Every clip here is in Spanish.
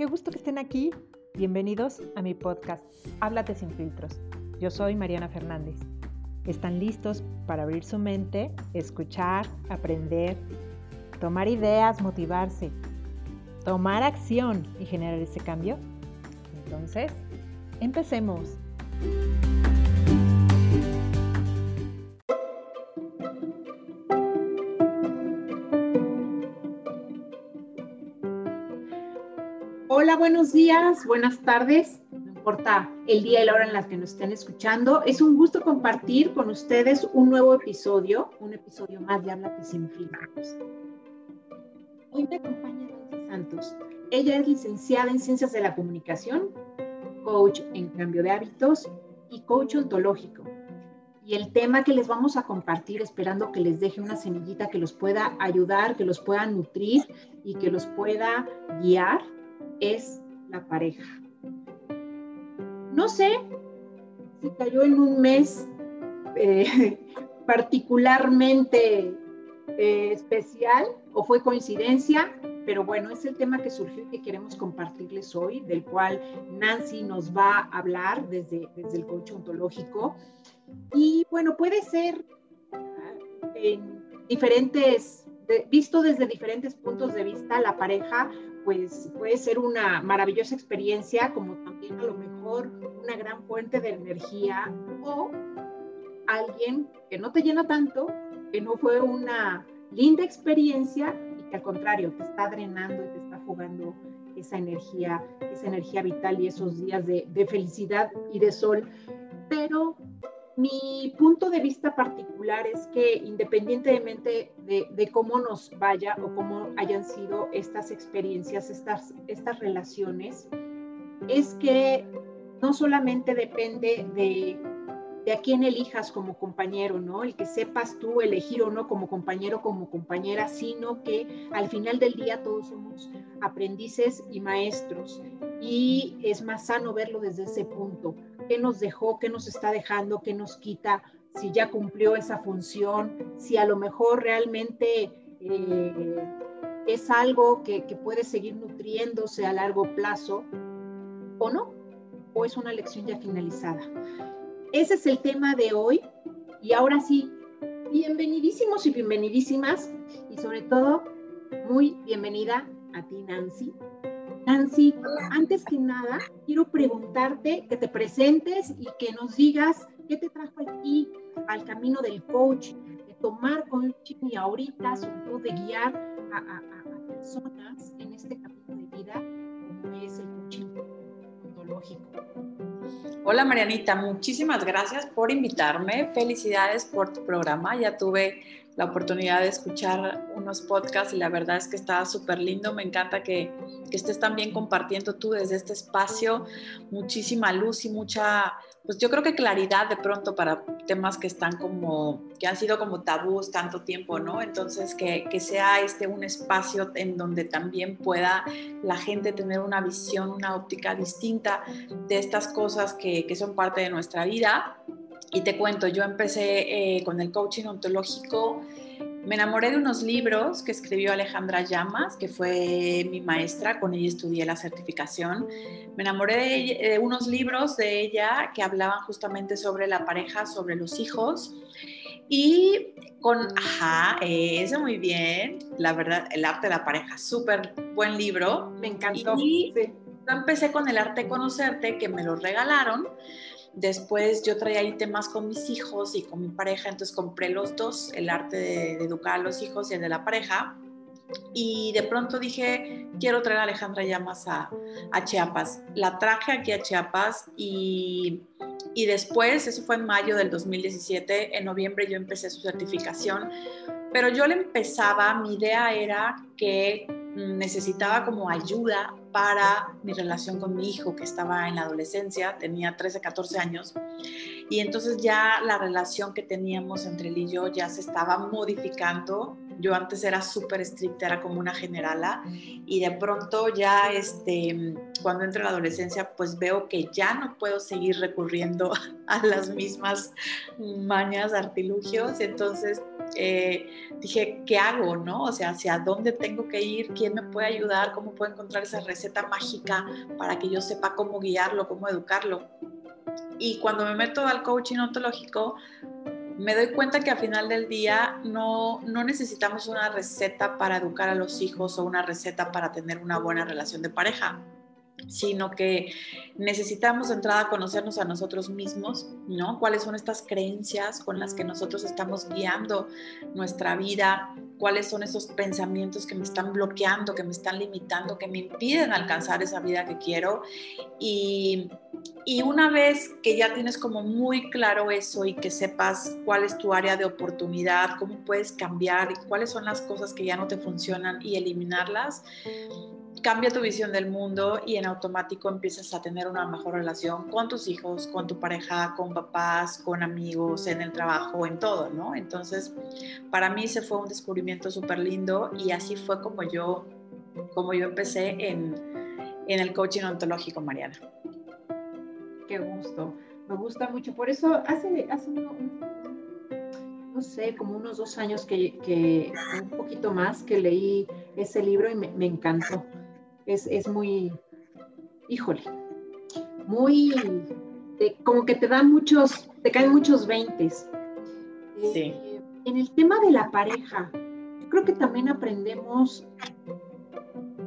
qué gusto que estén aquí. Bienvenidos a mi podcast, Háblate sin filtros. Yo soy Mariana Fernández. ¿Están listos para abrir su mente, escuchar, aprender, tomar ideas, motivarse, tomar acción y generar ese cambio? Entonces, empecemos. Buenos días, buenas tardes, no importa el día y la hora en la que nos estén escuchando. Es un gusto compartir con ustedes un nuevo episodio, un episodio más de Háblate sin filtros. Hoy me acompaña Nancy Santos. Ella es licenciada en Ciencias de la Comunicación, coach en cambio de hábitos y coach ontológico. Y el tema que les vamos a compartir, esperando que les deje una semillita que los pueda ayudar, que los pueda nutrir y que los pueda guiar, es la pareja. No sé si cayó en un mes eh, particularmente eh, especial o fue coincidencia, pero bueno, es el tema que surgió y que queremos compartirles hoy, del cual Nancy nos va a hablar desde, desde el coach ontológico. Y bueno, puede ser ah, en diferentes, visto desde diferentes puntos de vista, la pareja pues puede ser una maravillosa experiencia, como también a lo mejor una gran fuente de energía o alguien que no te llena tanto, que no fue una linda experiencia y que al contrario te está drenando y te está jugando esa energía, esa energía vital y esos días de, felicidad y de sol. Pero mi punto de vista particular es que independientemente de, cómo nos vaya o cómo hayan sido estas experiencias, estas, estas relaciones, es que no solamente depende de, de, a quién elijas como compañero, ¿no? El que sepas tú elegir o no como compañero como compañera, sino que al final del día todos somos aprendices y maestros. Y es más sano verlo desde ese punto qué nos dejó, qué nos está dejando, qué nos quita, si ya cumplió esa función, si a lo mejor realmente eh, es algo que, que puede seguir nutriéndose a largo plazo o no, o es una lección ya finalizada. Ese es el tema de hoy. Y ahora sí, bienvenidísimos y bienvenidísimas y sobre todo muy bienvenida a ti Nancy, Nancy, antes que nada, quiero preguntarte que te presentes y que nos digas qué te trajo aquí al camino del coach, de tomar coaching y ahorita, sobre todo, de guiar a, personas en este camino Hola Marianita, muchísimas gracias por invitarme. Felicidades por tu programa. Ya tuve la oportunidad de escuchar unos podcasts y la verdad es que está súper lindo. Me encanta que, que, estés también compartiendo tú desde este espacio muchísima luz y mucha, pues yo creo que claridad de pronto para temas que están como, que han sido como tabús tanto tiempo, ¿no? Entonces que, que sea este un espacio en donde también pueda la gente tener una visión, una óptica distinta de estas cosas que, que son parte de nuestra vida y te cuento, yo empecé eh, con el coaching ontológico, me enamoré de unos libros que escribió Alejandra Llamas, que fue mi maestra, con ella estudié la certificación. Me enamoré de, unos libros de ella que hablaban justamente sobre la pareja, sobre los hijos. Y con, ajá, eso muy bien, la verdad, el arte de la pareja, súper buen libro. Me encantó. Y yo empecé con el arte de conocerte, que me lo regalaron. Después yo traía ahí temas con mis hijos y con mi pareja, entonces compré los dos, el arte de, educar a los hijos y el de la pareja. Y de pronto dije, quiero traer a Alejandra Llamas a, a Chiapas. La traje aquí a Chiapas y, y después, eso fue en mayo del 2017, en noviembre yo empecé su certificación, pero yo le empezaba, mi idea era que necesitaba como ayuda para mi relación con mi hijo que estaba en la adolescencia, tenía 13, 14 años, y entonces ya la relación que teníamos entre él y yo ya se estaba modificando. Yo antes era súper estricta, era como una generala, y de pronto ya este, cuando entro en la adolescencia, pues veo que ya no puedo seguir recurriendo a las mismas mañas, artilugios, entonces eh, dije, ¿qué hago? ¿no? O sea, ¿hacia dónde tengo que ir? ¿Quién me puede ayudar? ¿Cómo puedo encontrar esa receta mágica para que yo sepa cómo guiarlo, cómo educarlo? Y cuando me meto al coaching ontológico, me doy cuenta que al final del día no, no necesitamos una receta para educar a los hijos o una receta para tener una buena relación de pareja sino que necesitamos de entrada conocernos a nosotros mismos, ¿no? ¿Cuáles son estas creencias con las que nosotros estamos guiando nuestra vida? ¿Cuáles son esos pensamientos que me están bloqueando, que me están limitando, que me impiden alcanzar esa vida que quiero? Y, y una vez que ya tienes como muy claro eso y que sepas cuál es tu área de oportunidad, cómo puedes cambiar y cuáles son las cosas que ya no te funcionan y eliminarlas, cambia tu visión del mundo y en automático empiezas a tener una mejor relación con tus hijos, con tu pareja, con papás, con amigos, en el trabajo, en todo, ¿no? Entonces, para mí se fue un descubrimiento súper lindo y así fue como yo, como yo empecé en, en el coaching ontológico, Mariana. Qué gusto, me gusta mucho. Por eso hace, hace no sé, como unos dos años que, que, un poquito más que leí ese libro y me, me encantó es, muy, híjole, muy, como que te dan muchos, te caen muchos veintes. Eh, en el tema de la pareja, creo que también aprendemos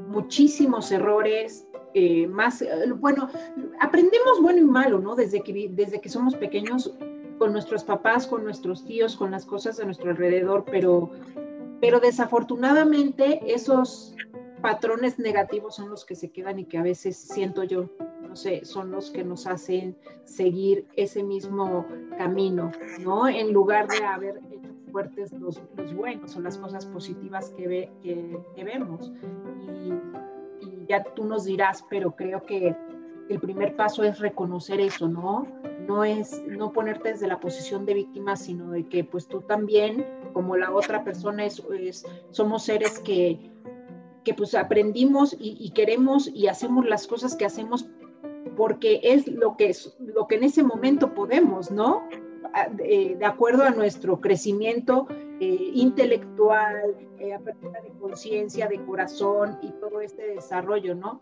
muchísimos errores, eh, más, eh, bueno, aprendemos bueno y malo, ¿no? Desde que, desde que somos pequeños con nuestros papás, con nuestros tíos, con las cosas de nuestro alrededor, pero, pero desafortunadamente esos patrones negativos son los que se quedan y que a veces siento yo, no sé, son los que nos hacen seguir ese mismo camino, ¿no? En lugar de haber hecho fuertes los, buenos o las cosas positivas que, ve, que, vemos. Y, y ya tú nos dirás, pero creo que el primer paso es reconocer eso, ¿no? No es no ponerte desde la posición de víctima, sino de que pues tú también, como la otra persona, es, somos seres que que pues aprendimos y, queremos y hacemos las cosas que hacemos porque es lo que, es, lo que en ese momento podemos, ¿no? De, acuerdo a nuestro crecimiento eh, intelectual, eh, apertura de conciencia, de corazón y todo este desarrollo, ¿no?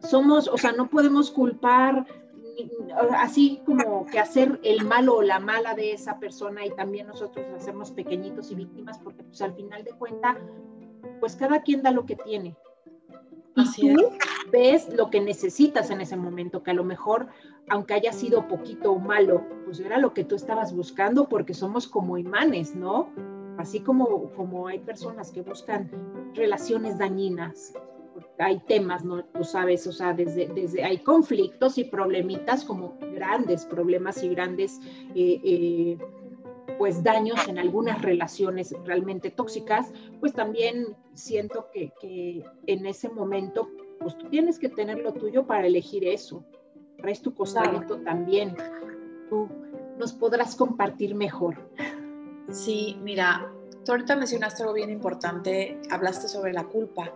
Somos, o sea, no podemos culpar así como que hacer el malo o la mala de esa persona y también nosotros hacemos pequeñitos y víctimas porque pues al final de cuentas pues cada quien da lo que tiene. Y tú ves lo que necesitas en ese momento, que a lo mejor, aunque haya sido poquito o malo, pues era lo que tú estabas buscando, porque somos como imanes, ¿no? Así como, como hay personas que buscan relaciones dañinas, hay temas, ¿no? Tú sabes, o sea, desde, desde hay conflictos y problemitas como grandes problemas y grandes eh, eh, pues daños en algunas relaciones realmente tóxicas, pues también siento que, que en ese momento, pues tú tienes que tener lo tuyo para elegir eso. Traes tu costalito también. Tú nos podrás compartir mejor. Sí, mira, tú ahorita mencionaste algo bien importante, hablaste sobre la culpa.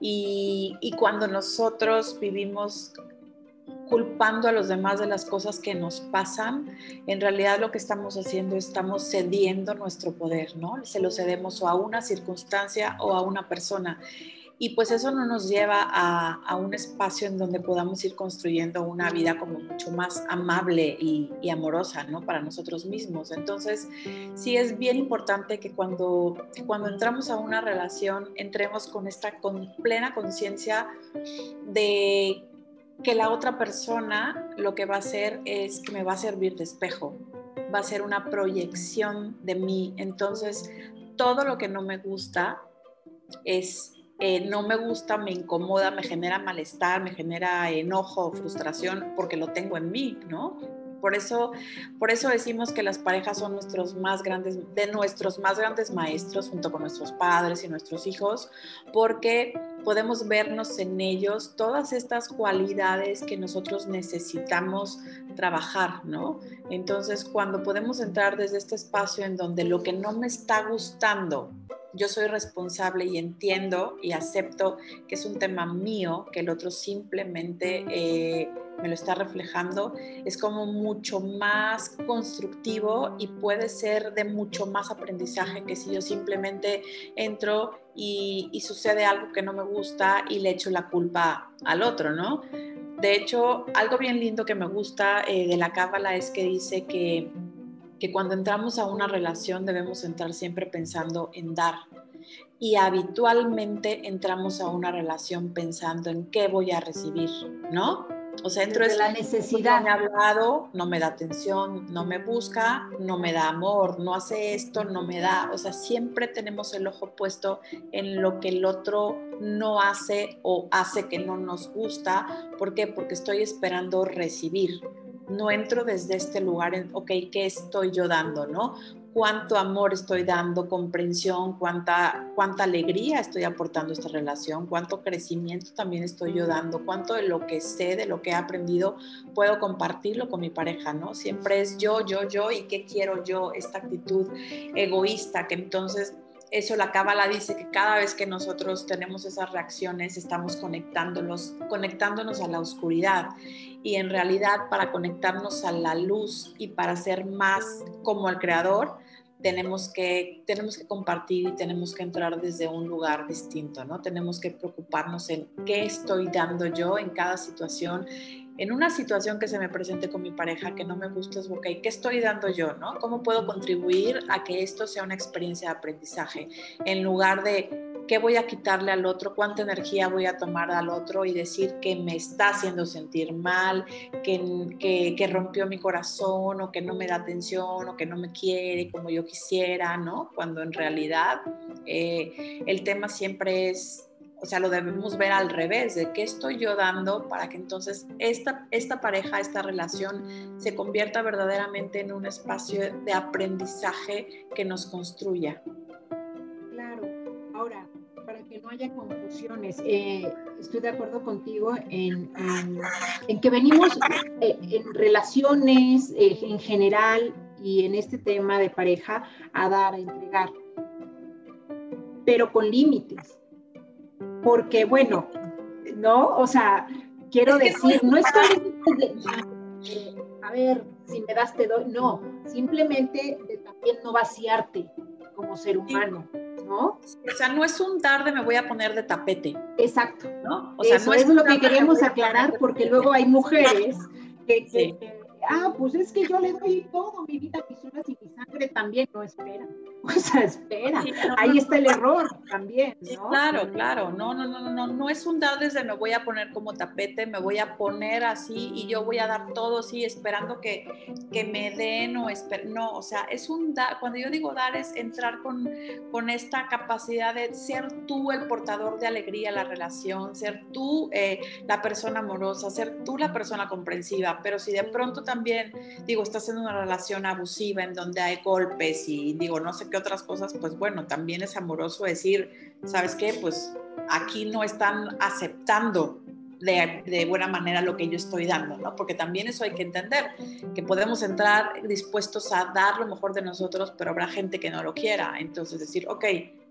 Y, cuando nosotros vivimos culpando a los demás de las cosas que nos pasan, en realidad lo que estamos haciendo estamos cediendo nuestro poder, ¿no? Se lo cedemos o a una circunstancia o a una persona. Y pues eso no nos lleva a, un espacio en donde podamos ir construyendo una vida como mucho más amable y, amorosa, ¿no? Para nosotros mismos. Entonces, sí es bien importante que cuando, cuando entramos a una relación, entremos con esta con plena conciencia de que la otra persona lo que va a hacer es que me va a servir de espejo, va a ser una proyección de mí. Entonces, todo lo que no me gusta es, eh, no me gusta, me incomoda, me genera malestar, me genera enojo, frustración, porque lo tengo en mí, ¿no? Por eso, por eso decimos que las parejas son nuestros más grandes, de nuestros más grandes maestros, junto con nuestros padres y nuestros hijos, porque podemos vernos en ellos todas estas cualidades que nosotros necesitamos trabajar, ¿no? Entonces, cuando podemos entrar desde este espacio en donde lo que no me está gustando yo soy responsable y entiendo y acepto que es un tema mío, que el otro simplemente eh, me lo está reflejando, es como mucho más constructivo y puede ser de mucho más aprendizaje que si yo simplemente entro y, sucede algo que no me gusta y le echo la culpa al otro, ¿no? De hecho, algo bien lindo que me gusta eh, de la cábala es que dice que que cuando entramos a una relación debemos entrar siempre pensando en dar. Y habitualmente entramos a una relación pensando en qué voy a recibir, ¿no? O sea, entro de la necesidad. No me ha hablado, no me da atención, no me busca, no me da amor, no hace esto, no me da. O sea, siempre tenemos el ojo puesto en lo que el otro no hace o hace que no nos gusta. ¿Por qué? Porque estoy esperando recibir no entro desde este lugar en, ok, ¿qué estoy yo dando, no? ¿Cuánto amor estoy dando, comprensión, cuánta, cuánta alegría estoy aportando a esta relación, cuánto crecimiento también estoy yo dando, cuánto de lo que sé, de lo que he aprendido, puedo compartirlo con mi pareja, ¿no? Siempre es yo, yo, yo y qué quiero yo, esta actitud egoísta que entonces eso la cábala dice que cada vez que nosotros tenemos esas reacciones estamos conectándonos, conectándonos a la oscuridad y en realidad para conectarnos a la luz y para ser más como el creador tenemos que, tenemos que compartir y tenemos que entrar desde un lugar distinto, ¿no? Tenemos que preocuparnos en qué estoy dando yo en cada situación en una situación que se me presente con mi pareja que no me gusta es, ok, ¿qué estoy dando yo? ¿no? ¿Cómo puedo contribuir a que esto sea una experiencia de aprendizaje? En lugar de qué voy a quitarle al otro, cuánta energía voy a tomar al otro y decir que me está haciendo sentir mal, que, que, rompió mi corazón o que no me da atención o que no me quiere como yo quisiera, ¿no? Cuando en realidad eh, el tema siempre es o sea, lo debemos ver al revés, de qué estoy yo dando para que entonces esta, esta pareja, esta relación se convierta verdaderamente en un espacio de aprendizaje que nos construya. Claro, ahora, para que no haya confusiones, eh, estoy de acuerdo contigo en, en, que venimos eh, en relaciones eh, en general y en este tema de pareja a dar, a entregar, pero con límites porque bueno, ¿no? O sea, quiero decir, no, estoy... a ver, si me das te doy, no, simplemente de también no vaciarte como ser humano. ¿No? O sea, no es un dar de me voy a poner de tapete. Exacto. ¿no? O sea, Eso no es, lo que queremos aclarar porque luego hay mujeres que, ah, pues es que yo le doy todo, mi vida, mis horas y mi sangre también, no espera, o sea, espera, ahí está el error también, ¿no? claro, claro, no, no, no, no, no es un dar desde me voy a poner como tapete, me voy a poner así y yo voy a dar todo, sí, esperando que, que me den o esper no, o sea, es un dar, cuando yo digo dar es entrar con, con esta capacidad de ser tú el portador de alegría a la relación, ser tú eh, la persona amorosa, ser tú la persona comprensiva, pero si de pronto también también, digo, estás en una relación abusiva en donde hay golpes y digo, no sé qué otras cosas, pues bueno, también es amoroso decir, ¿sabes qué? Pues aquí no están aceptando de, de, buena manera lo que yo estoy dando, ¿no? Porque también eso hay que entender, que podemos entrar dispuestos a dar lo mejor de nosotros, pero habrá gente que no lo quiera. Entonces decir, ok,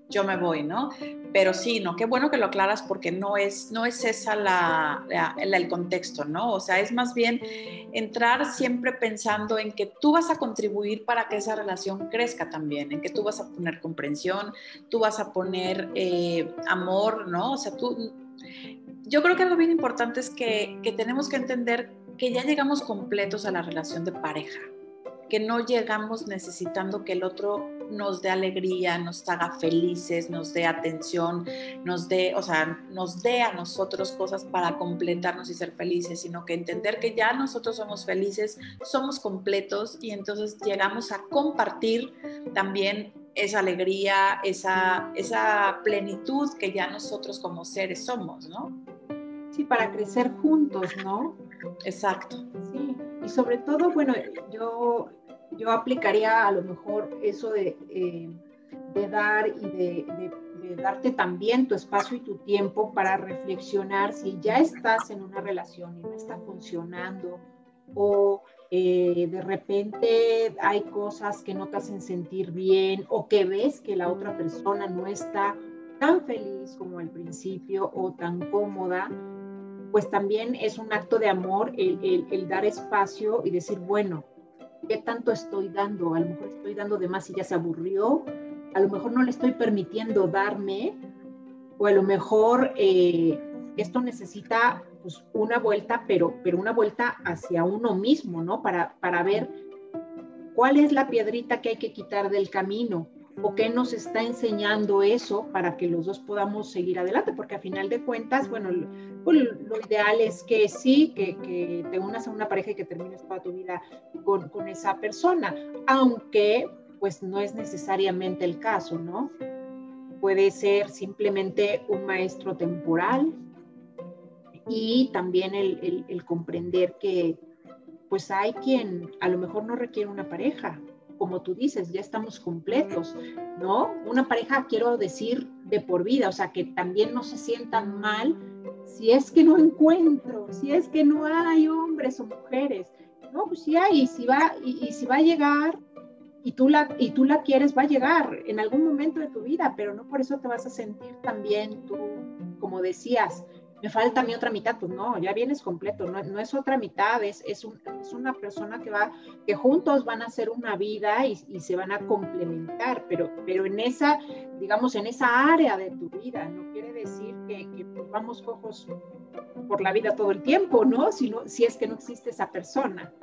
yo me voy, ¿no? Pero sí, ¿no? Qué bueno que lo aclaras porque no es, no es esa la, el contexto, ¿no? O sea, es más bien entrar siempre pensando en que tú vas a contribuir para que esa relación crezca también, en que tú vas a poner comprensión, tú vas a poner eh, amor, ¿no? O sea, tú... Yo creo que algo bien importante es que, que tenemos que entender que ya llegamos completos a la relación de pareja, que no llegamos necesitando que el otro nos dé alegría, nos haga felices, nos dé atención, nos dé, o sea, nos dé a nosotros cosas para completarnos y ser felices, sino que entender que ya nosotros somos felices, somos completos y entonces llegamos a compartir también esa alegría, esa, esa plenitud que ya nosotros como seres somos, ¿no? Sí, para crecer juntos, ¿no? Exacto. Sí, y sobre todo, bueno, yo, yo aplicaría a lo mejor eso de, eh, de dar y de, darte también tu espacio y tu tiempo para reflexionar si ya estás en una relación y no está funcionando o eh, de repente hay cosas que no te hacen sentir bien o que ves que la otra persona no está tan feliz como al principio o tan cómoda, pues también es un acto de amor el, el, dar espacio y decir, bueno, ¿qué tanto estoy dando? A lo mejor estoy dando de más y ya se aburrió, a lo mejor no le estoy permitiendo darme, o a lo mejor eh, esto necesita pues, una vuelta, pero, pero una vuelta hacia uno mismo, ¿no? Para, para ver cuál es la piedrita que hay que quitar del camino o qué nos está enseñando eso para que los dos podamos seguir adelante, porque a final de cuentas, bueno, pues, lo, ideal es que sí, que, que, te unas a una pareja y que termines toda tu vida con, con esa persona, aunque pues no es necesariamente el caso, ¿no? Puede ser simplemente un maestro temporal y también el, el comprender que pues hay quien a lo mejor no requiere una pareja, como tú dices, ya estamos completos, ¿no? Una pareja, quiero decir, de por vida, o sea, que también no se sientan mal si es que no encuentro, si es que no hay hombres o mujeres. No, pues sí hay, y si va, y, si va a llegar y tú, la, y tú la quieres, va a llegar en algún momento de tu vida, pero no por eso te vas a sentir también tú, como decías, me falta mi otra mitad, pues no, ya vienes completo, no, es otra mitad, es, es, una persona que va, que juntos van a hacer una vida y, se van a complementar, pero, pero en esa, digamos, en esa área de tu vida, no quiere decir que, pues vamos cojos por la vida todo el tiempo, ¿no? Si, no, si es que no existe esa persona.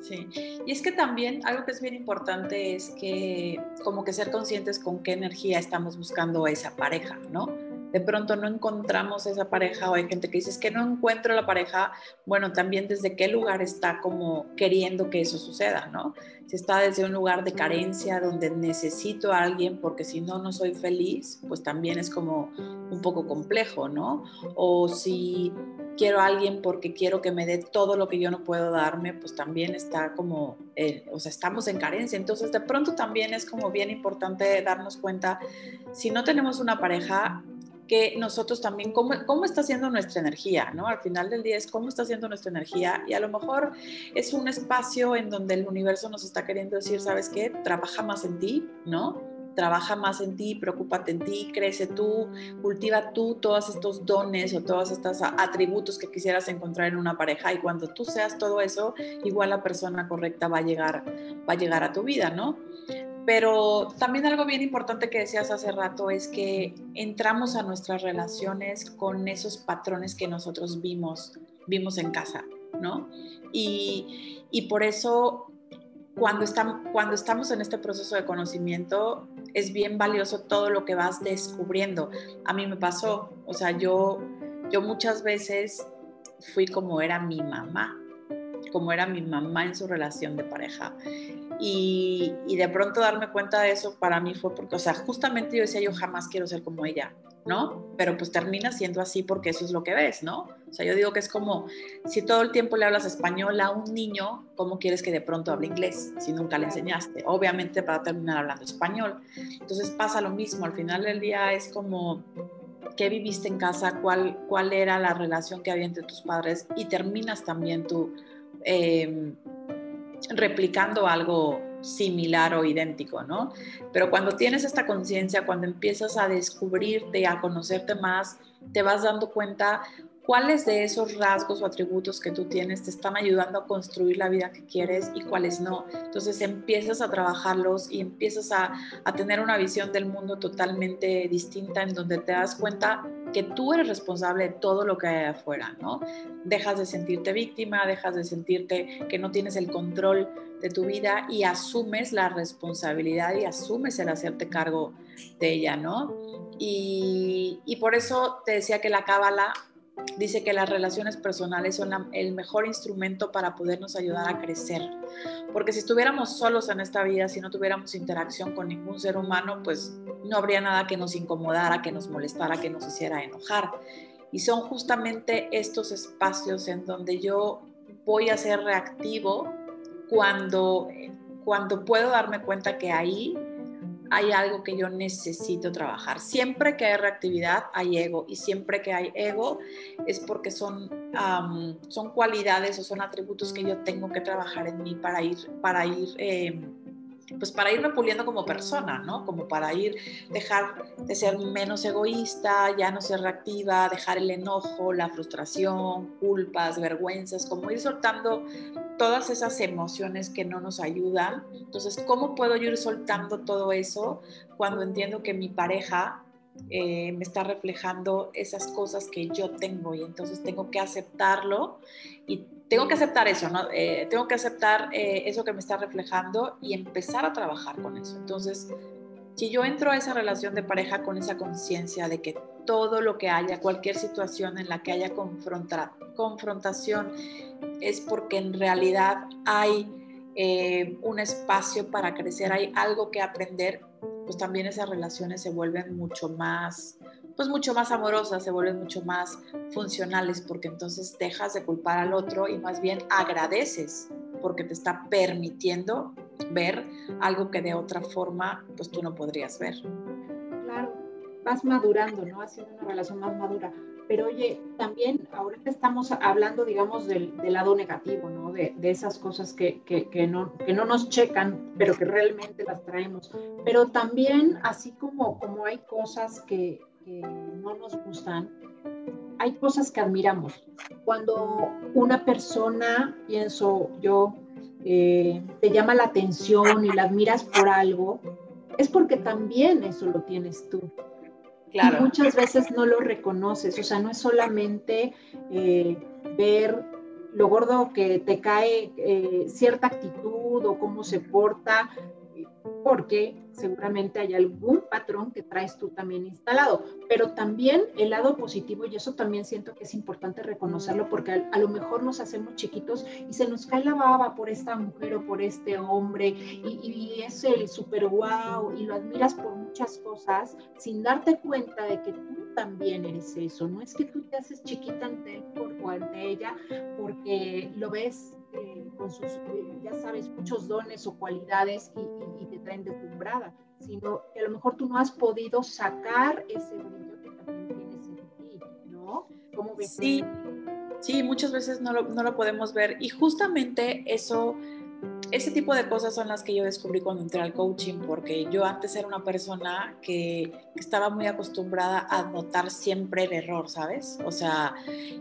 Sí, y es que también algo que es bien importante es que como que ser conscientes con qué energía estamos buscando esa pareja, ¿no? De pronto no encontramos esa pareja o hay gente que dice es que no encuentro la pareja, bueno, también desde qué lugar está como queriendo que eso suceda, ¿no? Si está desde un lugar de carencia donde necesito a alguien porque si no, no soy feliz, pues también es como un poco complejo, ¿no? O si quiero a alguien porque quiero que me dé todo lo que yo no puedo darme, pues también está como, eh, o sea, estamos en carencia. Entonces, de pronto también es como bien importante darnos cuenta, si no tenemos una pareja, que nosotros también, cómo, cómo está siendo nuestra energía, ¿no? Al final del día es cómo está siendo nuestra energía y a lo mejor es un espacio en donde el universo nos está queriendo decir, ¿sabes qué? Trabaja más en ti, ¿no? Trabaja más en ti, preocúpate en ti, crece tú, cultiva tú todos estos dones o todos estos atributos que quisieras encontrar en una pareja y cuando tú seas todo eso, igual la persona correcta va a llegar, va a llegar a tu vida, ¿no? Pero también algo bien importante que decías hace rato es que entramos a nuestras relaciones con esos patrones que nosotros vimos, vimos en casa, ¿no? Y, y por eso cuando, cuando estamos en este proceso de conocimiento es bien valioso todo lo que vas descubriendo. A mí me pasó, o sea, yo, yo muchas veces fui como era mi mamá, como era mi mamá en su relación de pareja. Y, de pronto darme cuenta de eso para mí fue porque, o sea, justamente yo decía, yo jamás quiero ser como ella, ¿no? Pero pues termina siendo así porque eso es lo que ves, ¿no? O sea, yo digo que es como si todo el tiempo le hablas español a un niño, ¿cómo quieres que de pronto hable inglés si nunca le enseñaste? Obviamente para terminar hablando español. Entonces pasa lo mismo, al final del día es como qué viviste en casa, cuál, cuál era la relación que había entre tus padres y terminas también tú eh, replicando algo similar o idéntico, ¿no? Pero cuando tienes esta conciencia, cuando empiezas a descubrirte, a conocerte más, te vas dando cuenta cuáles de esos rasgos o atributos que tú tienes te están ayudando a construir la vida que quieres y cuáles no. Entonces empiezas a trabajarlos y empiezas a, a, tener una visión del mundo totalmente distinta en donde te das cuenta que tú eres responsable de todo lo que hay afuera, ¿no? Dejas de sentirte víctima, dejas de sentirte que no tienes el control de tu vida y asumes la responsabilidad y asumes el hacerte cargo de ella, ¿no? Y, y por eso te decía que la cábala dice que las relaciones personales son el mejor instrumento para podernos ayudar a crecer. Porque si estuviéramos solos en esta vida, si no tuviéramos interacción con ningún ser humano, pues no habría nada que nos incomodara, que nos molestara, que nos hiciera enojar. Y son justamente estos espacios en donde yo voy a ser reactivo cuando, cuando puedo darme cuenta que ahí hay algo que yo necesito trabajar. Siempre que hay reactividad hay ego y siempre que hay ego es porque son, son cualidades o son atributos que yo tengo que trabajar en mí para ir, para ir eh, pues para irme puliendo como persona, ¿no? Como para ir, dejar de ser menos egoísta, ya no ser reactiva, dejar el enojo, la frustración, culpas, vergüenzas, como ir soltando todas esas emociones que no nos ayudan. Entonces, ¿cómo puedo ir soltando todo eso cuando entiendo que mi pareja eh, me está reflejando esas cosas que yo tengo y entonces tengo que aceptarlo y tengo que aceptar eso, ¿no? Eh, tengo que aceptar eh, eso que me está reflejando y empezar a trabajar con eso. Entonces, si yo entro a esa relación de pareja con esa conciencia de que todo lo que haya, cualquier situación en la que haya confrontación, es porque en realidad hay eh, un espacio para crecer, hay algo que aprender, pues también esas relaciones se vuelven mucho más pues mucho más amorosas, se vuelven mucho más funcionales, porque entonces dejas de culpar al otro y más bien agradeces porque te está permitiendo ver algo que de otra forma pues tú no podrías ver. Claro, vas madurando, ¿no? Haciendo una relación más madura. Pero oye, también ahorita estamos hablando, digamos, del, lado negativo, ¿no? De, esas cosas que, que, no, que no nos checan, pero que realmente las traemos. Pero también, así como, como hay cosas que, no nos gustan, hay cosas que admiramos. Cuando una persona, pienso yo, eh, te llama la atención y la admiras por algo, es porque también eso lo tienes tú. Claro. Muchas veces no lo reconoces, o sea, no es solamente eh, ver lo gordo que te cae eh, cierta actitud o cómo se porta, porque seguramente hay algún patrón que traes tú también instalado, pero también el lado positivo, y eso también siento que es importante reconocerlo, porque a, lo mejor nos hacemos chiquitos y se nos cae la baba por esta mujer o por este hombre, y, es el super wow, y lo admiras por muchas cosas, sin darte cuenta de que tú también eres eso, no es que tú te haces chiquita ante él o ante ella porque lo ves eh, con sus, eh, ya sabes, muchos dones o cualidades y, te traen deslumbrada, sino que a lo mejor tú no has podido sacar ese brillo que también tienes en ti, ¿no? ¿Cómo ves? Sí, sí, muchas veces no lo, no lo podemos ver y justamente eso ese tipo de cosas son las que yo descubrí cuando entré al coaching, porque yo antes era una persona que estaba muy acostumbrada a notar siempre el error, ¿sabes? O sea,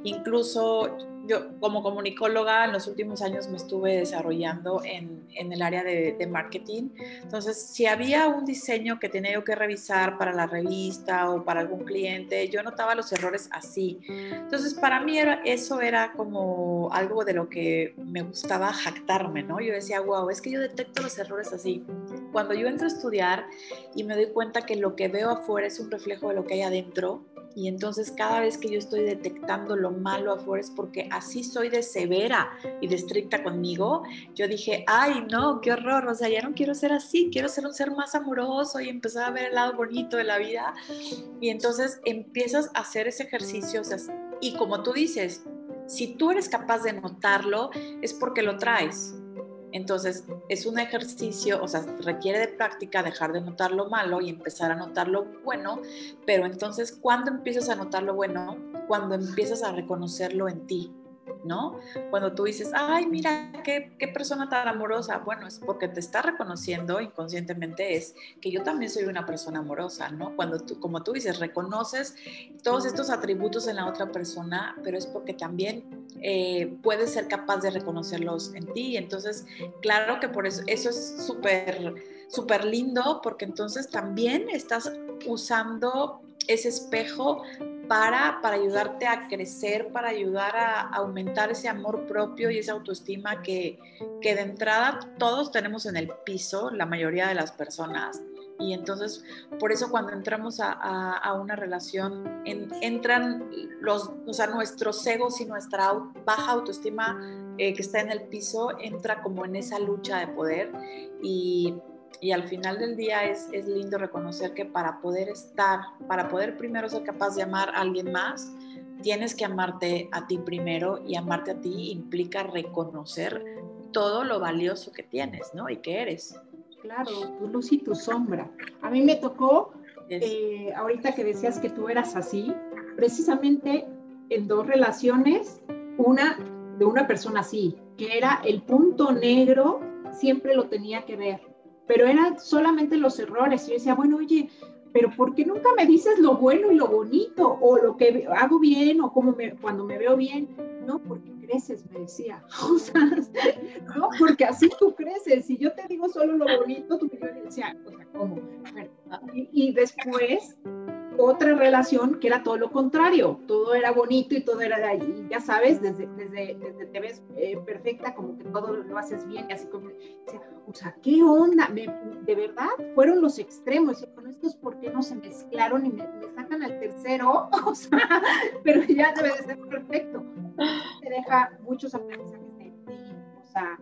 incluso yo como comunicóloga en los últimos años me estuve desarrollando en, el área de, de, marketing. Entonces, si había un diseño que tenía yo que revisar para la revista o para algún cliente, yo notaba los errores así. Entonces, para mí era, eso era como algo de lo que me gustaba jactarme, ¿no? Yo decía, wow, es que yo detecto los errores así. Cuando yo entro a estudiar y me doy cuenta que lo que veo afuera es un reflejo de lo que hay adentro, y entonces cada vez que yo estoy detectando lo malo afuera es porque así soy de severa y de estricta conmigo. Yo dije, ay, no, qué horror, o sea, ya no quiero ser así, quiero ser un ser más amoroso y empezar a ver el lado bonito de la vida. Y entonces empiezas a hacer ese ejercicio, y como tú dices, si tú eres capaz de notarlo, es porque lo traes. Entonces, es un ejercicio, o sea, requiere de práctica dejar de notar lo malo y empezar a notar lo bueno, pero entonces, ¿cuándo empiezas a notar lo bueno? Cuando empiezas a reconocerlo en ti, ¿no? Cuando tú dices, ay, mira, qué, persona tan amorosa, bueno, es porque te está reconociendo inconscientemente, es que yo también soy una persona amorosa, ¿no? Cuando tú, como tú dices, reconoces todos estos atributos en la otra persona, pero es porque también eh, puedes ser capaz de reconocerlos en ti. Entonces, claro que por eso, eso es súper, súper lindo, porque entonces también estás usando ese espejo para, para ayudarte a crecer, para ayudar a, aumentar ese amor propio y esa autoestima que, que de entrada todos tenemos en el piso, la mayoría de las personas. Y entonces, por eso cuando entramos a, a, una relación, entran los, o sea, nuestros egos y nuestra baja autoestima eh, que está en el piso, entra como en esa lucha de poder. Y y al final del día es, es, lindo reconocer que para poder estar, para poder primero ser capaz de amar a alguien más, tienes que amarte a ti primero y amarte a ti implica reconocer todo lo valioso que tienes, ¿no? Y que eres. claro, tu luz y tu sombra. A mí me tocó, eh, ahorita que decías que tú eras así, precisamente en dos relaciones, una de una persona así, que era el punto negro, siempre lo tenía que ver, pero eran solamente los errores. Y yo decía, bueno, oye, pero ¿por qué nunca me dices lo bueno y lo bonito? O lo que hago bien o cómo me, cuando me veo bien. No, porque creces, me decía. O sea, no, porque así tú creces. Si yo te digo solo lo bonito, tú me decía, o sea, ¿cómo? y, y después otra relación que era todo lo contrario, todo era bonito y todo era de ahí, ya sabes, desde, desde, desde te ves eh, perfecta, como que todo lo haces bien, y así como, o sea, ¿qué onda? de verdad, fueron los extremos, y con estos, ¿por qué no se mezclaron y me, sacan al tercero? O sea, pero ya debe de ser perfecto. Te deja muchos aprendizajes de ti, o sea,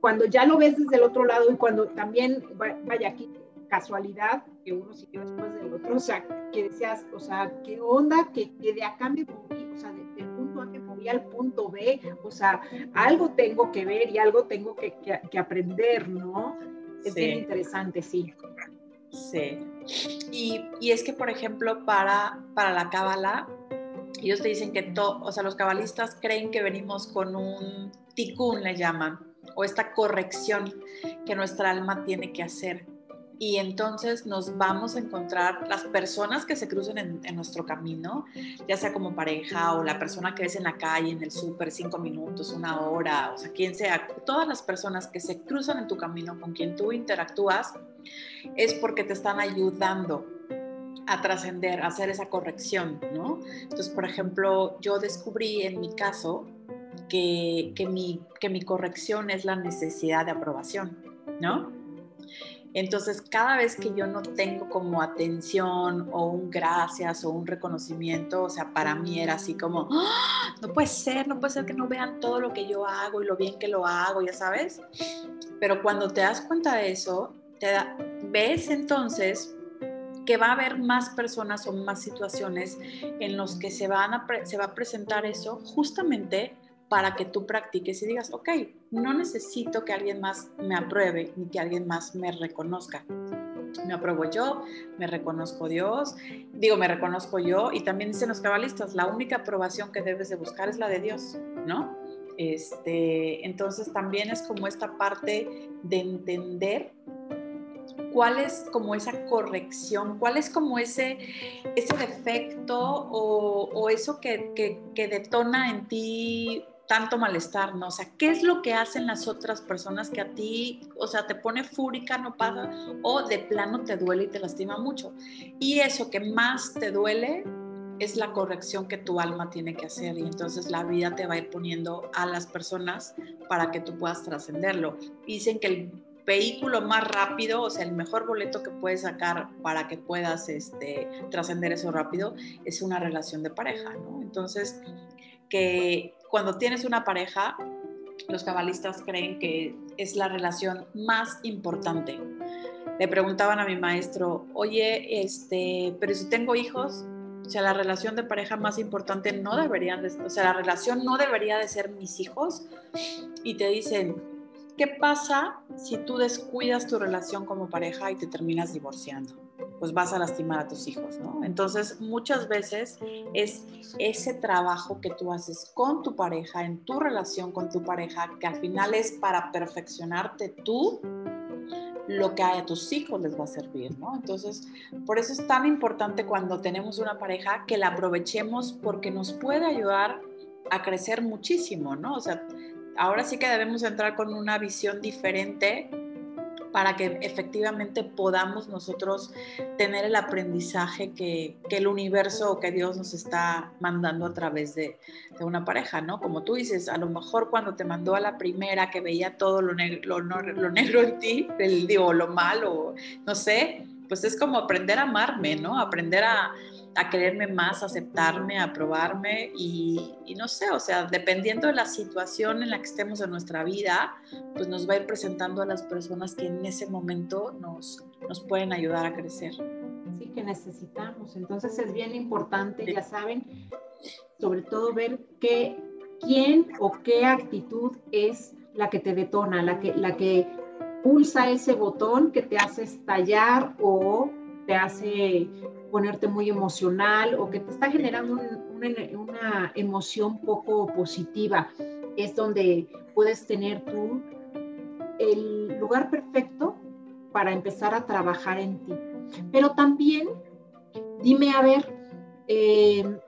cuando ya lo ves desde el otro lado y cuando también, vaya aquí, casualidad que uno siguió después del otro, o sea, que decías, o sea, qué onda, que, de acá me moví, o sea, del punto A me moví al punto B, o sea, algo tengo que ver y algo tengo que, que, aprender, ¿no? Es bien interesante, sí. Sí. Y, y, es que, por ejemplo, para, para la cábala, ellos te dicen que, to, o sea, los cabalistas creen que venimos con un tikkun, le llaman, o esta corrección que nuestra alma tiene que hacer y entonces nos vamos a encontrar las personas que se crucen en, nuestro camino, ya sea como pareja o la persona que ves en la calle, en el súper, cinco minutos, una hora, o sea, quien sea, todas las personas que se cruzan en tu camino con quien tú interactúas, es porque te están ayudando a trascender, a hacer esa corrección, ¿no? Entonces, por ejemplo, yo descubrí en mi caso que, que, mi, que mi corrección es la necesidad de aprobación, ¿no? Entonces, cada vez que yo no tengo como atención o un gracias o un reconocimiento, o sea, para mí era así como, ¡Ah! no puede ser, no puede ser que no vean todo lo que yo hago y lo bien que lo hago, ya sabes. Pero cuando te das cuenta de eso, te ves entonces que va a haber más personas o más situaciones en los que se, va a presentar eso justamente para que tú practiques y digas, ok, no necesito que alguien más me apruebe ni que alguien más me reconozca. Me apruebo yo, me reconozco Dios, digo, me reconozco yo y también dicen los cabalistas, la única aprobación que debes de buscar es la de Dios, ¿no? Este, entonces también es como esta parte de entender cuál es como esa corrección, cuál es como ese, ese defecto o, eso que, que, que detona en ti tanto malestar, ¿no? O sea, ¿qué es lo que hacen las otras personas que a ti, o sea, te pone fúrica, no pasa, o de plano te duele y te lastima mucho? Y eso que más te duele es la corrección que tu alma tiene que hacer y entonces la vida te va a ir poniendo a las personas para que tú puedas trascenderlo. Dicen que el vehículo más rápido, o sea, el mejor boleto que puedes sacar para que puedas este, trascender eso rápido es una relación de pareja, ¿no? Entonces, que cuando tienes una pareja, los cabalistas creen que es la relación más importante. Le preguntaban a mi maestro, oye, este, pero si tengo hijos, o sea, la relación de pareja más importante no debería, de, o sea, la relación no debería de ser mis hijos. Y te dicen, ¿qué pasa si tú descuidas tu relación como pareja y te terminas divorciando? Pues vas a lastimar a tus hijos, ¿no? Entonces, muchas veces es ese trabajo que tú haces con tu pareja, en tu relación con tu pareja, que al final es para perfeccionarte tú, lo que a tus hijos les va a servir, ¿no? Entonces, por eso es tan importante cuando tenemos una pareja que la aprovechemos porque nos puede ayudar a crecer muchísimo, ¿no? O sea, ahora sí que debemos entrar con una visión diferente para que efectivamente podamos nosotros tener el aprendizaje que, el universo o que Dios nos está mandando a través de, una pareja, ¿no? Como tú dices, a lo mejor cuando te mandó a la primera que veía todo lo, negro, lo, negro en ti, el, digo, lo malo, no sé, pues es como aprender a amarme, ¿no? Aprender a, a quererme más, aceptarme, aprobarme y, y, no sé, o sea, dependiendo de la situación en la que estemos en nuestra vida, pues nos va a ir presentando a las personas que en ese momento nos, nos pueden ayudar a crecer. Sí, que necesitamos. Entonces es bien importante, ya saben, sobre todo ver qué, quién o qué actitud es la que te detona, la que, la que pulsa ese botón que te hace estallar o te hace ponerte muy emocional o que te está generando una, emoción poco positiva. Es donde puedes tener tú el lugar perfecto para empezar a trabajar en ti. Pero también, dime, a ver, eh,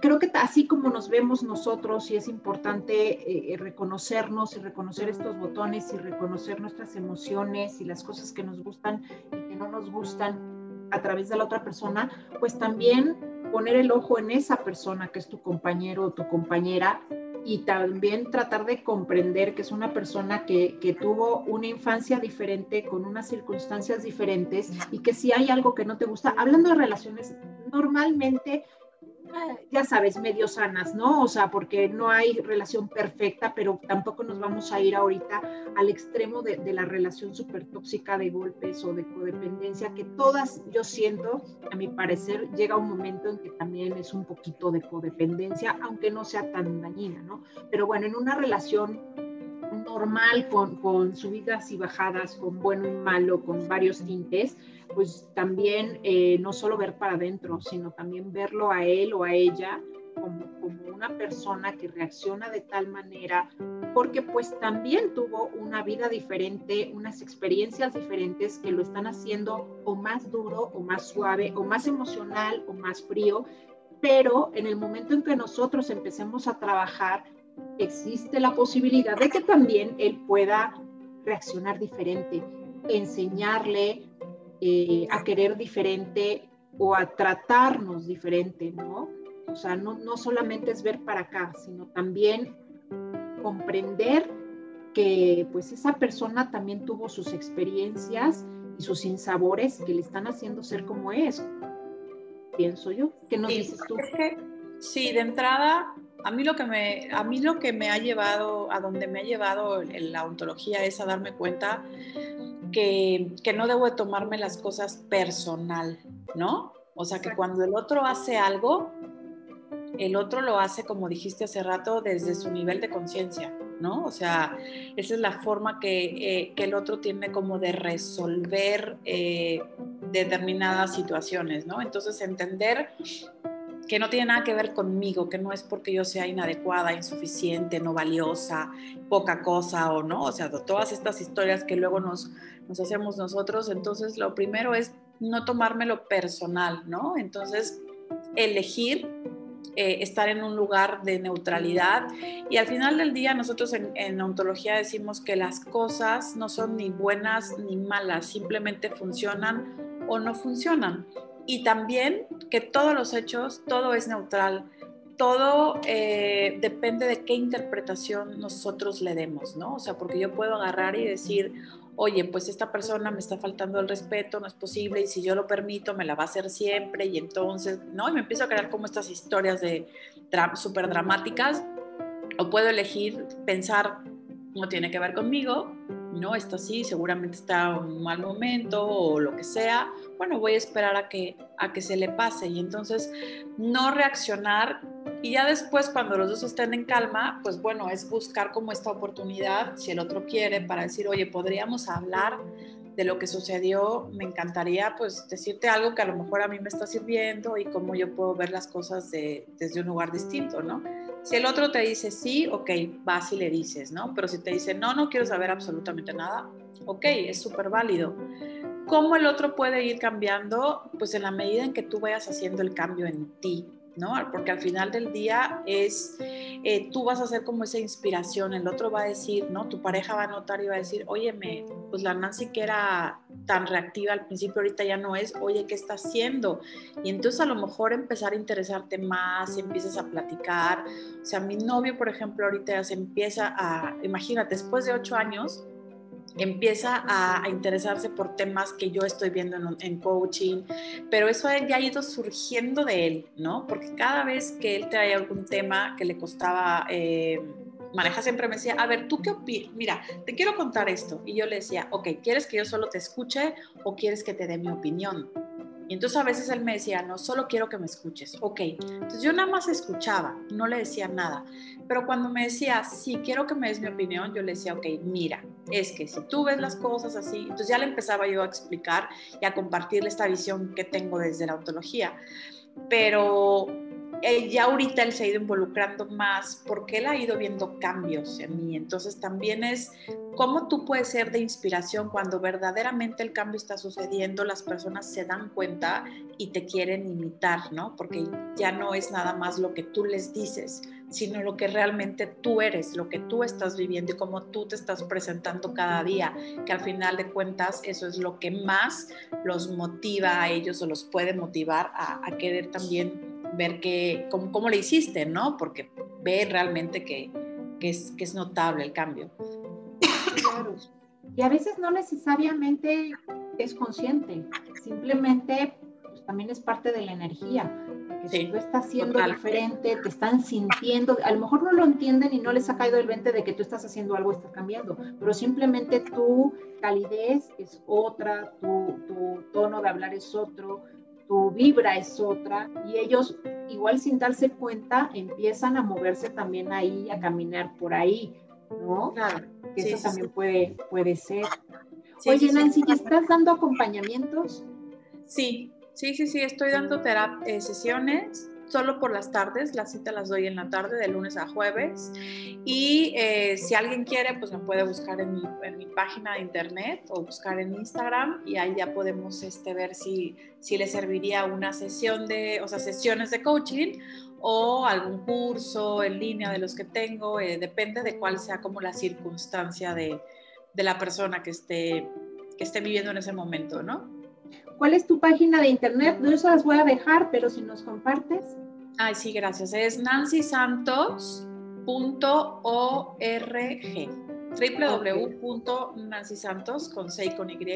creo que así como nos vemos nosotros y es importante eh, reconocernos y reconocer estos botones y reconocer nuestras emociones y las cosas que nos gustan y que no nos gustan a través de la otra persona, pues también poner el ojo en esa persona que es tu compañero o tu compañera y también tratar de comprender que es una persona que, que, tuvo una infancia diferente, con unas circunstancias diferentes y que si hay algo que no te gusta, hablando de relaciones, normalmente ya sabes, medio sanas, ¿no? O sea, porque no hay relación perfecta, pero tampoco nos vamos a ir ahorita al extremo de, la relación súper tóxica de golpes o de codependencia, que todas, yo siento, a mi parecer, llega un momento en que también es un poquito de codependencia, aunque no sea tan dañina, ¿no? Pero bueno, en una relación normal, con, con subidas y bajadas, con bueno y malo, con varios tintes, pues también eh, no solo ver para adentro, sino también verlo a él o a ella como, como, una persona que reacciona de tal manera, porque pues también tuvo una vida diferente, unas experiencias diferentes que lo están haciendo o más duro o más suave o más emocional o más frío, pero en el momento en que nosotros empecemos a trabajar, existe la posibilidad de que también él pueda reaccionar diferente, enseñarle eh, a querer diferente o a tratarnos diferente, ¿no? O sea, no, no solamente es ver para acá, sino también comprender que pues esa persona también tuvo sus experiencias y sus insabores que le están haciendo ser como es, pienso yo. ¿Qué nos dices tú? sí, de entrada, a mí, lo que me, a mí lo que me ha llevado, a donde me ha llevado la ontología es a darme cuenta que, que, no debo de tomarme las cosas personal, ¿no? O sea, que cuando el otro hace algo, el otro lo hace, como dijiste hace rato, desde su nivel de conciencia, ¿no? O sea, esa es la forma que, eh, que el otro tiene como de resolver eh, determinadas situaciones, ¿no? Entonces, entender que no tiene nada que ver conmigo, que no es porque yo sea inadecuada, insuficiente, no valiosa, poca cosa o no, o sea, todas estas historias que luego nos, hacemos nosotros, entonces lo primero es no tomármelo personal, ¿no? Entonces, elegir eh, estar en un lugar de neutralidad y al final del día nosotros en ontología decimos que las cosas no son ni buenas ni malas, simplemente funcionan o no funcionan y también que todos los hechos, todo es neutral, todo eh, depende de qué interpretación nosotros le demos, ¿no? O sea, porque yo puedo agarrar y decir, oye, pues esta persona me está faltando el respeto, no es posible, y si yo lo permito, me la va a hacer siempre, y entonces, ¿no? Y me empiezo a crear como estas historias de súper dramáticas, o puedo elegir pensar, no tiene que ver conmigo, no, está así, seguramente está en un mal momento o lo que sea, bueno, voy a esperar a que, a que se le pase y entonces no reaccionar y ya después cuando los dos estén en calma, pues bueno, es buscar como esta oportunidad, si el otro quiere, para decir, oye, podríamos hablar de lo que sucedió, me encantaría pues decirte algo que a lo mejor a mí me está sirviendo y cómo yo puedo ver las cosas desde un lugar distinto, ¿no? Si el otro te dice sí, ok, vas y le dices, ¿no? Pero si te dice no, no quiero saber absolutamente nada, ok, es súper válido. ¿Cómo el otro puede ir cambiando? Pues en la medida en que tú vayas haciendo el cambio en ti, ¿no? Porque al final del día es, eh, tú vas a ser como esa inspiración, el otro va a decir, ¿no? Tu pareja va a notar y va a decir, óyeme, pues la Nancy que era tan reactiva al principio ahorita ya no es, oye, ¿qué está haciendo? Y entonces a lo mejor empezar a interesarte más empiezas a platicar. O sea, mi novio, por ejemplo, ahorita ya se empieza a, imagínate, después de ocho años, empieza a, interesarse por temas que yo estoy viendo en, coaching, pero eso ya ha ido surgiendo de él, ¿no? Porque cada vez que él trae algún tema que le costaba... Eh, maneja siempre me decía, a ver, ¿tú qué opinas? Mira, te quiero contar esto. Y yo le decía, ok, ¿quieres que yo solo te escuche o quieres que te dé mi opinión? Y entonces a veces él me decía, no, solo quiero que me escuches. Ok, entonces yo nada más escuchaba, no le decía nada. Pero cuando me decía, sí, quiero que me des mi opinión, yo le decía, ok, mira, es que si tú ves las cosas así, entonces ya le empezaba yo a explicar y a compartirle esta visión que tengo desde la ontología. Pero eh, ya ahorita él se ha ido involucrando más porque él ha ido viendo cambios en mí. Entonces también es cómo tú puedes ser de inspiración cuando verdaderamente el cambio está sucediendo, las personas se dan cuenta y te quieren imitar, ¿no? Porque ya no es nada más lo que tú les dices, sino lo que realmente tú eres, lo que tú estás viviendo y cómo tú te estás presentando cada día, que al final de cuentas eso es lo que más los motiva a ellos o los puede motivar a, a querer también ver que, cómo, cómo le hiciste, ¿no? Porque ve realmente que, que, es, que es notable el cambio. Claro. Y a veces no necesariamente es consciente, simplemente pues, también es parte de la energía. Que si tú estás siendo diferente, te están sintiendo, a lo mejor no lo entienden y no les ha caído el 20 de que tú estás haciendo algo, estás cambiando, pero simplemente tu calidez es otra, tu, tu tono de hablar es otro, tu vibra es otra y ellos igual sin darse cuenta empiezan a moverse también ahí, a caminar por ahí, ¿no? Claro. eso también Puede, puede ser. Oye, Nancy, ¿estás dando acompañamientos? Sí, sí, sí, sí, estoy dando eh, sesiones solo por las tardes, las citas las doy en la tarde, de lunes a jueves. Y eh, si alguien quiere, pues me puede buscar en mi, en mi, página de internet o buscar en Instagram y ahí ya podemos este, ver si, si le serviría una sesión de, o sea, sesiones de coaching o algún curso en línea de los que tengo, eh, depende de cuál sea como la circunstancia de, de la persona que esté, que esté viviendo en ese momento, ¿no? ¿Cuál es tu página de internet? No se las voy a dejar, pero si nos compartes. Ay, sí, gracias. Es nancysantos.org www.nancysantos con C con Y Muy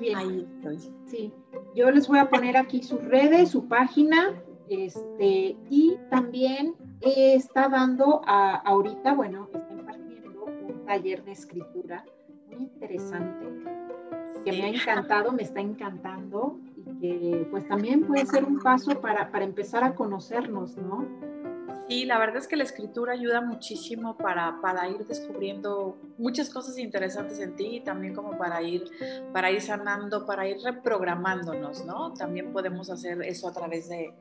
bien. Ahí estoy. Sí. Yo les voy a poner aquí sus redes, su página, este, y también está dando a, ahorita, bueno, está impartiendo un taller de escritura interesante, que me ha encantado, me está encantando y que pues también puede ser un paso para, para empezar a conocernos, ¿no? Sí, la verdad es que la escritura ayuda muchísimo para, para, ir descubriendo muchas cosas interesantes en ti y también como para ir, para ir sanando, para ir reprogramándonos, ¿no? También podemos hacer eso a través de,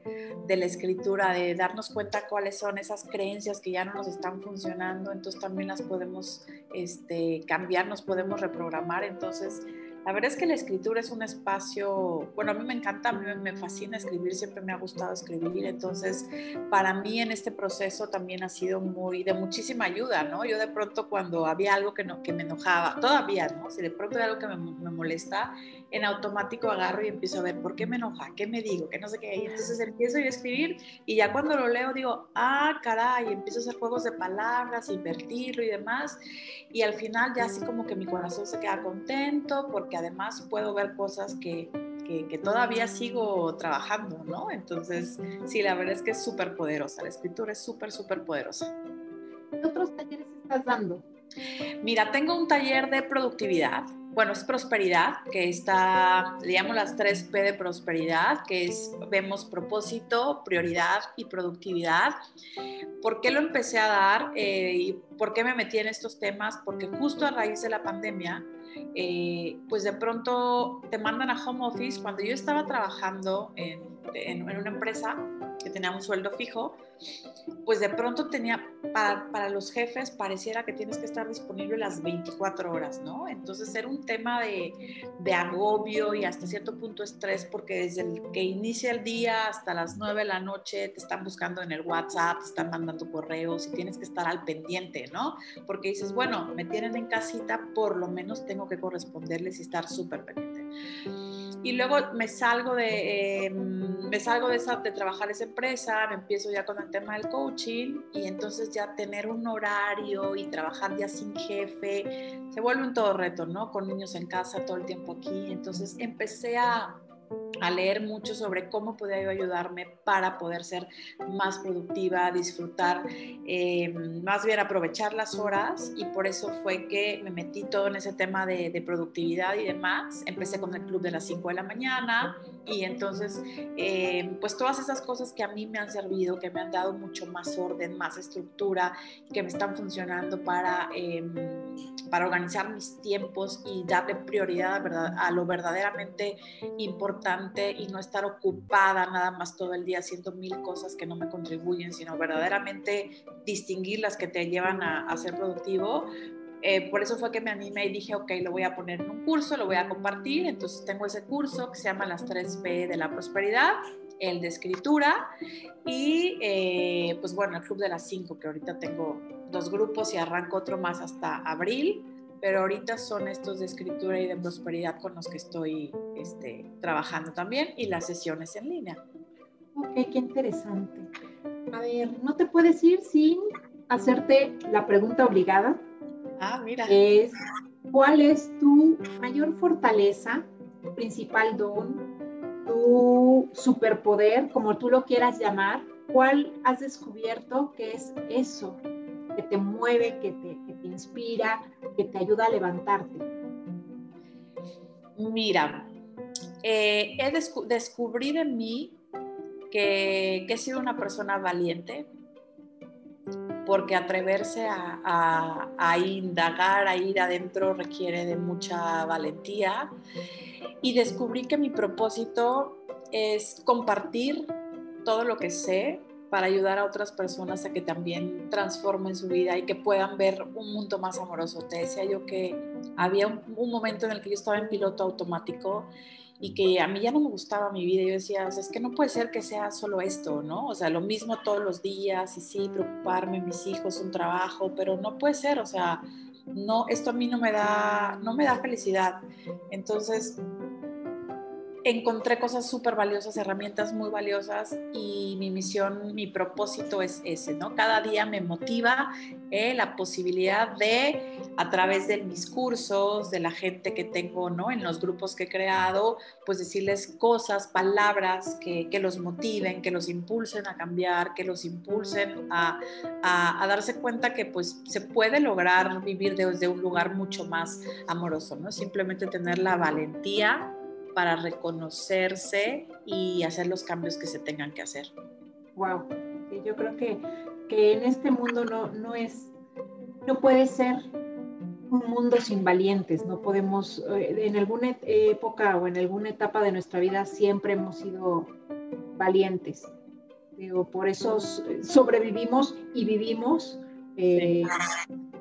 de la escritura, de darnos cuenta cuáles son esas creencias que ya no nos están funcionando, entonces también las podemos este, cambiar, nos podemos reprogramar, entonces la verdad es que la escritura es un espacio, bueno, a mí me encanta, a mí me fascina escribir, siempre me ha gustado escribir, entonces para mí en este proceso también ha sido muy de muchísima ayuda, ¿no? Yo de pronto cuando había algo que, no, que me enojaba, todavía, ¿no? Si de pronto hay algo que me, me molesta, en automático agarro y empiezo a ver por qué me enoja, qué me digo, qué no sé qué. Y entonces empiezo a escribir y ya cuando lo leo digo, ah, caray, empiezo a hacer juegos de palabras, invertirlo y demás. Y al final ya así como que mi corazón se queda contento porque además puedo ver cosas que, que, todavía sigo trabajando, ¿no? Entonces, sí, la verdad es que es súper poderosa, la escritura es súper, súper poderosa. ¿Qué otros talleres estás dando? Mira, tengo un taller de productividad bueno, es prosperidad, que está, le llamo las tres P de prosperidad, que es, vemos propósito, prioridad y productividad. ¿Por qué lo empecé a dar eh, y por qué me metí en estos temas? Porque justo a raíz de la pandemia, eh, pues de pronto te mandan a home office. Cuando yo estaba trabajando en, en una empresa que tenía un sueldo fijo, pues de pronto tenía, para, para, los jefes pareciera que tienes que estar disponible las 24 horas, ¿no? Entonces era un tema de, de, agobio y hasta cierto punto estrés, porque desde el que inicia el día hasta las 9 de la noche te están buscando en el WhatsApp, te están mandando correos y tienes que estar al pendiente, ¿no? Porque dices, bueno, me tienen en casita, por lo menos tengo que corresponderles y estar súper pendiente y luego me salgo de, eh, me salgo de, esa, de trabajar esa empresa, me empiezo ya con el tema del coaching y entonces ya tener un horario y trabajar ya sin jefe, se vuelve un todo reto, ¿no? Con niños en casa todo el tiempo aquí. Entonces empecé a, a leer mucho sobre cómo podía yo ayudarme para poder ser más productiva, disfrutar, eh, más bien aprovechar las horas y por eso fue que me metí todo en ese tema de, productividad y demás. Empecé con el club de las 5 de la mañana y entonces eh, pues todas esas cosas que a mí me han servido, que me han dado mucho más orden, más estructura, que me están funcionando para, em, para organizar mis tiempos y darle prioridad a, a lo verdaderamente importante y no estar ocupada nada más todo el día haciendo mil cosas que no me contribuyen, sino verdaderamente distinguir las que te llevan a, ser productivo. Eh, por eso fue que me animé y dije, ok, lo voy a poner en un curso, lo voy a compartir. Entonces tengo ese curso que se llama las 3P de la prosperidad, el de escritura y eh, pues bueno, el Club de las 5, que ahorita tengo dos grupos y arranco otro más hasta abril pero ahorita son estos de escritura y de prosperidad con los que estoy este, trabajando también y las sesiones en línea. Ok, qué interesante. A ver, ¿no te puedes ir sin hacerte la pregunta obligada? Ah, mira. Es, ¿cuál es tu mayor fortaleza, tu principal don, tu superpoder, como tú lo quieras llamar? ¿Cuál has descubierto que es eso que te mueve, que te, te inspira, que te ayuda a levantarte? Mira, eh, he descubrí en mí que, he sido una persona valiente, porque atreverse a, indagar, a ir adentro requiere de mucha valentía. Y descubrí que mi propósito es compartir todo lo que sé para ayudar a otras personas a que también transformen su vida y que puedan ver un mundo más amoroso. Te decía yo que había un, momento en el que yo estaba en piloto automático y que a mí ya no me gustaba mi vida. Yo decía, es que no puede ser que sea solo esto, ¿no? O sea, lo mismo todos los días y sí, preocuparme, mis hijos, un trabajo, pero no puede ser, o sea, no, esto a mí no me da, no me da felicidad. Entonces, encontré cosas súper valiosas, herramientas muy valiosas y mi misión, mi propósito es ese, ¿no? Cada día me motiva eh, la posibilidad de, a través de mis cursos, de la gente que tengo, ¿no? En los grupos que he creado, pues decirles cosas, palabras que, que los motiven, que los impulsen a cambiar, que los impulsen a, a, a darse cuenta que pues se puede lograr vivir desde un lugar mucho más amoroso, ¿no? Simplemente tener la valentía para reconocerse y hacer los cambios que se tengan que hacer. Wow, yo creo que, que en este mundo no, no es, no puede ser un mundo sin valientes, no podemos, eh, en alguna época o en alguna etapa de nuestra vida siempre hemos sido valientes. Digo, por eso sobrevivimos y vivimos eh,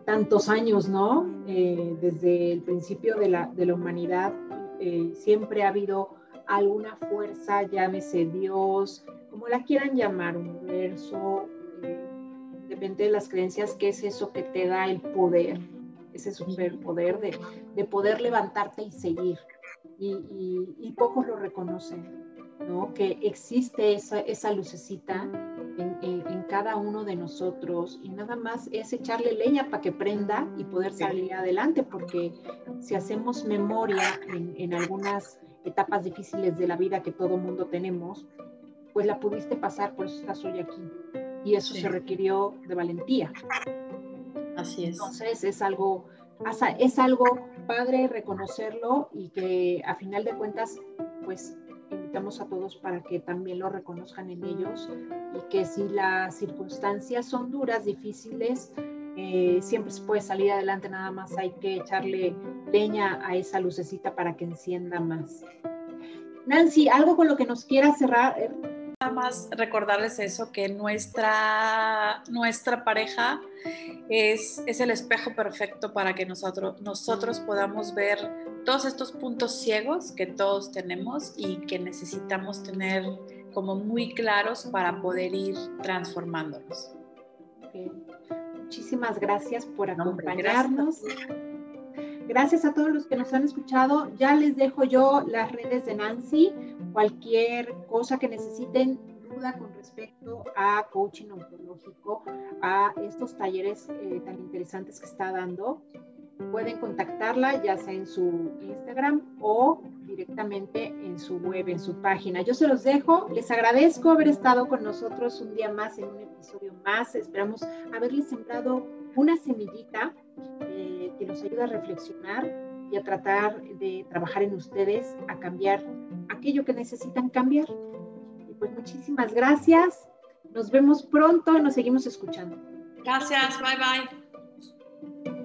tantos años, ¿no? Eh, desde el principio de la, de la humanidad eh, siempre ha habido alguna fuerza, llámese Dios, como la quieran llamar, universo, eh, depende de las creencias, que es eso que te da el poder, ese superpoder de, de poder levantarte y seguir. Y, pocos lo reconocen, ¿no? Que existe esa, esa lucecita en, cada uno de nosotros y nada más es echarle leña para que prenda y poder salir adelante, porque si hacemos memoria en, algunas etapas difíciles de la vida que todo mundo tenemos, pues la pudiste pasar, por eso estás hoy aquí. Y eso se requirió de valentía. Así es. Entonces es algo, es algo padre reconocerlo y que a final de cuentas, pues invitamos a todos para que también lo reconozcan en ellos y que si las circunstancias son duras, difíciles, eh, siempre se puede salir adelante, nada más hay que echarle leña a esa lucecita para que encienda más. Nancy, ¿algo con lo que nos quiera cerrar? Nada más recordarles eso, que nuestra, nuestra pareja es, es el espejo perfecto para que nosotros, nosotros podamos ver todos estos puntos ciegos que todos tenemos y que necesitamos tener como muy claros para poder ir transformándonos. Muchísimas gracias por acompañarnos. Gracias. A todos los que nos han escuchado. Ya les dejo yo las redes de Nancy. Cualquier cosa que necesiten, duda con respecto a coaching ontológico, a estos talleres eh, tan interesantes que está dando pueden contactarla ya sea en su Instagram o directamente en su web, en su página. Yo se los dejo. Les agradezco haber estado con nosotros un día más en un episodio más. Esperamos haberles sembrado una semillita eh, que nos ayuda a reflexionar y a tratar de trabajar en ustedes, a cambiar aquello que necesitan cambiar. Y pues muchísimas gracias. Nos vemos pronto y nos seguimos escuchando. Gracias. Bye bye.